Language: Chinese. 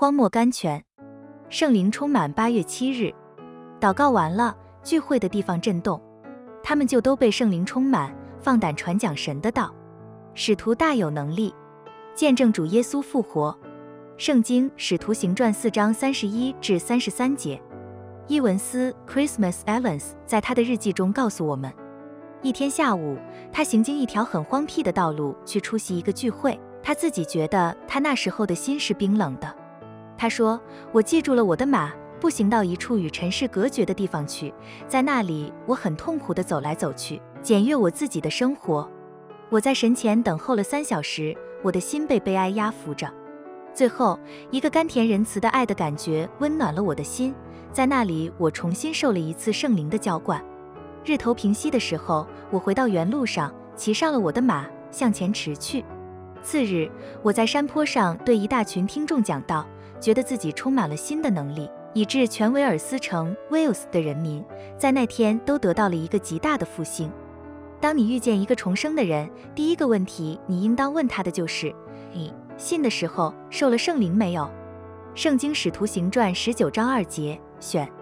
荒漠甘泉，圣灵充满。八月七日，祷告完了，聚会的地方震动，他们就都被圣灵充满，放胆传讲神的道。使徒大有能力，见证主耶稣复活。圣经使徒行传四章三十一至三十三节。伊文斯 （Christmas Evans） 在他的日记中告诉我们，一天下午，他行经一条很荒僻的道路去出席一个聚会。他自己觉得他那时候的心是冰冷的。他说：“我记住了我的马，步行到一处与尘世隔绝的地方去，在那里我很痛苦地走来走去，检阅我自己的生活。我在神前等候了三小时，我的心被悲哀压服着。最后，一个甘甜仁慈的爱的感觉温暖了我的心。”在那里，我重新受了一次圣灵的浇灌。日头平息的时候，我回到原路上，骑上了我的马，向前驰去。次日，我在山坡上对一大群听众讲道，觉得自己充满了新的能力，以致全威尔斯城 （Wales） 的人民在那天都得到了一个极大的复兴。当你遇见一个重生的人，第一个问题你应当问他的就是：“你信的时候受了圣灵没有？”《圣经·使徒行传》十九章二节。选。